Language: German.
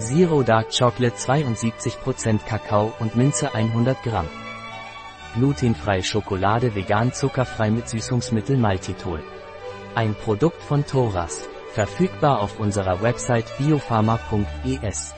Zero Dark Chocolate 72% Kakao und Minze 100 Gramm. Glutenfreie Schokolade vegan zuckerfrei mit Süßungsmittel Maltitol. Ein Produkt von Thoras. Verfügbar auf unserer Website biopharma.es.